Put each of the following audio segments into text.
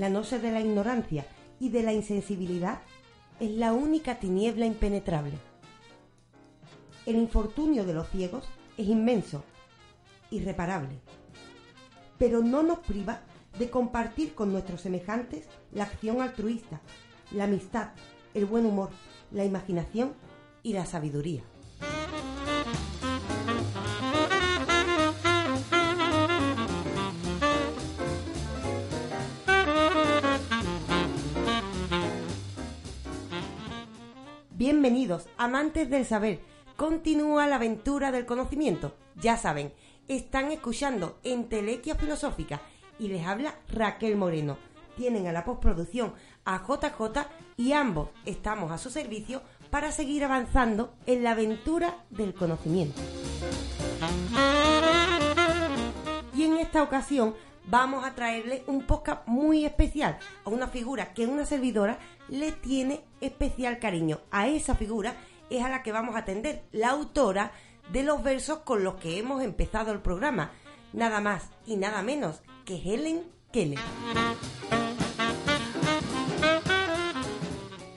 La noche de la ignorancia y de la insensibilidad es la única tiniebla impenetrable. El infortunio de los ciegos es inmenso, irreparable, pero no nos priva de compartir con nuestros semejantes la acción altruista, la amistad, el buen humor, la imaginación y la sabiduría. Bienvenidos, amantes del saber. Continúa la aventura del conocimiento. Ya saben, están escuchando en Telequia Filosófica y les habla Raquel Moreno. Tienen a la postproducción a JJ y ambos estamos a su servicio para seguir avanzando en la aventura del conocimiento. Y en esta ocasión vamos a traerle un podcast muy especial a una figura que una servidora le tiene especial cariño. A esa figura es a la que vamos a atender, la autora de los versos con los que hemos empezado el programa, nada más y nada menos que Helen Keller.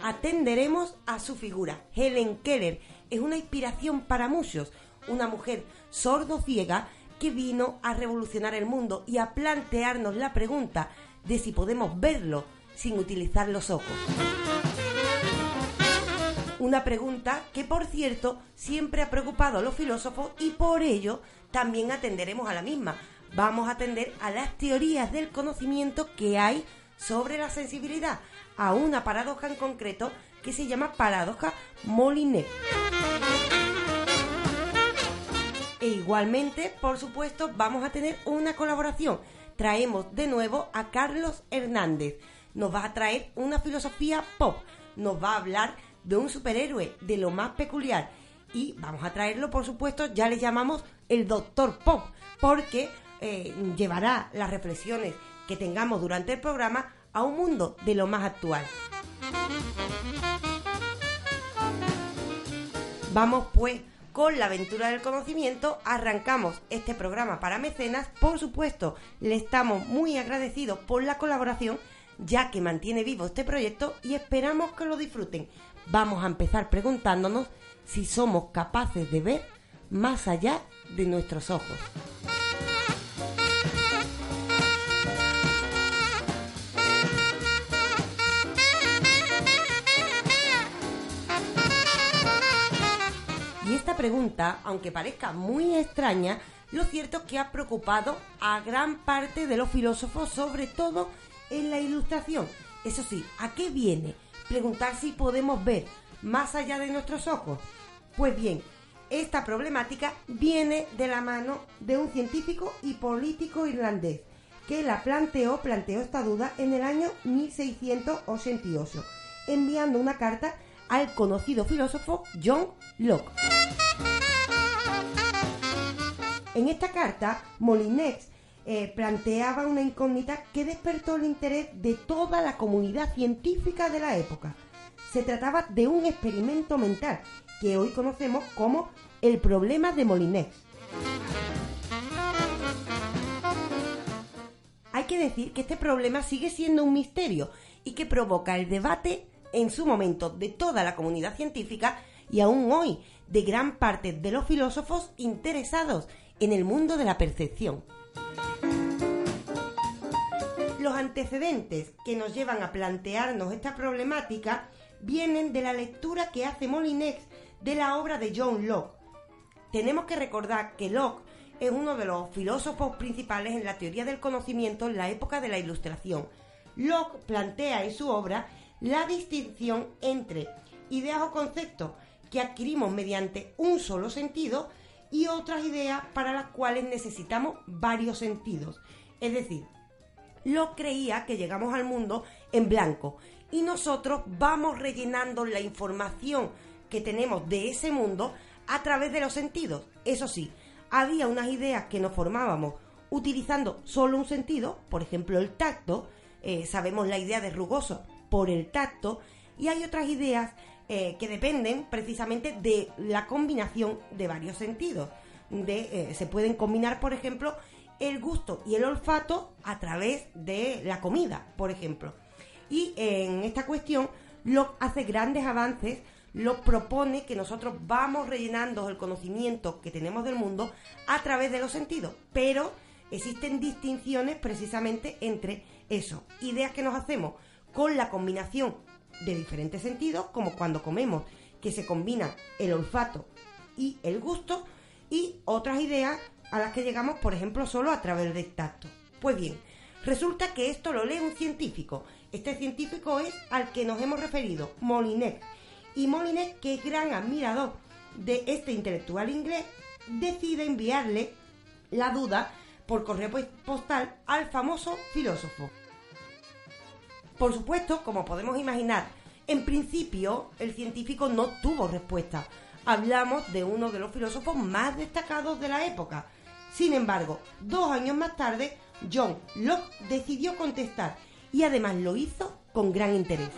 Atenderemos a su figura. Helen Keller es una inspiración para muchos, una mujer sordo-ciega que vino a revolucionar el mundo y a plantearnos la pregunta de si podemos verlo sin utilizar los ojos. Una pregunta que, por cierto, siempre ha preocupado a los filósofos y por ello también atenderemos a la misma. Vamos a atender a las teorías del conocimiento que hay sobre la sensibilidad, a una paradoja en concreto que se llama paradoja Molinet. E igualmente, por supuesto, vamos a tener una colaboración. Traemos de nuevo a Carlos Hernández. Nos va a traer una filosofía pop. Nos va a hablar de un superhéroe de lo más peculiar. Y vamos a traerlo, por supuesto, ya le llamamos el Doctor Pop, porque eh, llevará las reflexiones que tengamos durante el programa a un mundo de lo más actual. Vamos pues con la aventura del conocimiento arrancamos este programa para mecenas. Por supuesto, le estamos muy agradecidos por la colaboración, ya que mantiene vivo este proyecto y esperamos que lo disfruten. Vamos a empezar preguntándonos si somos capaces de ver más allá de nuestros ojos. Pregunta, aunque parezca muy extraña, lo cierto es que ha preocupado a gran parte de los filósofos, sobre todo en la ilustración. Eso sí, ¿a qué viene? Preguntar si podemos ver más allá de nuestros ojos. Pues bien, esta problemática viene de la mano de un científico y político irlandés que la planteó, planteó esta duda en el año 1688, enviando una carta al conocido filósofo John Locke. En esta carta, Molinex eh, planteaba una incógnita que despertó el interés de toda la comunidad científica de la época. Se trataba de un experimento mental que hoy conocemos como el problema de Molinex. Hay que decir que este problema sigue siendo un misterio y que provoca el debate en su momento de toda la comunidad científica y aún hoy de gran parte de los filósofos interesados en el mundo de la percepción. Los antecedentes que nos llevan a plantearnos esta problemática vienen de la lectura que hace Molinex de la obra de John Locke. Tenemos que recordar que Locke es uno de los filósofos principales en la teoría del conocimiento en la época de la Ilustración. Locke plantea en su obra la distinción entre ideas o conceptos que adquirimos mediante un solo sentido y otras ideas para las cuales necesitamos varios sentidos. Es decir, lo creía que llegamos al mundo en blanco y nosotros vamos rellenando la información que tenemos de ese mundo a través de los sentidos. Eso sí, había unas ideas que nos formábamos utilizando solo un sentido, por ejemplo el tacto, eh, sabemos la idea de rugoso por el tacto, y hay otras ideas eh, que dependen precisamente de la combinación de varios sentidos. Eh, se pueden combinar, por ejemplo, el gusto y el olfato a través de la comida, por ejemplo. Y en esta cuestión lo hace grandes avances, lo propone que nosotros vamos rellenando el conocimiento que tenemos del mundo a través de los sentidos, pero existen distinciones precisamente entre eso, ideas que nos hacemos con la combinación de diferentes sentidos, como cuando comemos, que se combina el olfato y el gusto, y otras ideas a las que llegamos, por ejemplo, solo a través del tacto. Pues bien, resulta que esto lo lee un científico. Este científico es al que nos hemos referido, Molinet. Y Molinet, que es gran admirador de este intelectual inglés, decide enviarle la duda por correo postal al famoso filósofo. Por supuesto, como podemos imaginar, en principio el científico no tuvo respuesta. Hablamos de uno de los filósofos más destacados de la época. Sin embargo, dos años más tarde, John Locke decidió contestar y además lo hizo con gran interés.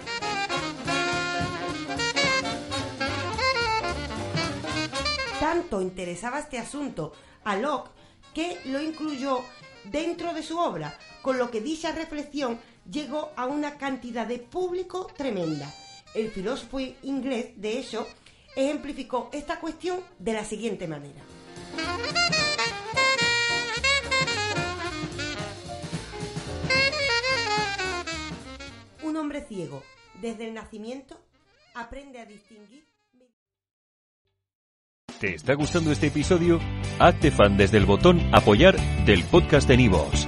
Tanto interesaba este asunto a Locke que lo incluyó dentro de su obra, con lo que dicha reflexión llegó a una cantidad de público tremenda. El filósofo inglés, de hecho, ejemplificó esta cuestión de la siguiente manera. Un hombre ciego, desde el nacimiento, aprende a distinguir. ¿Te está gustando este episodio? Hazte fan desde el botón Apoyar del podcast de Nivos.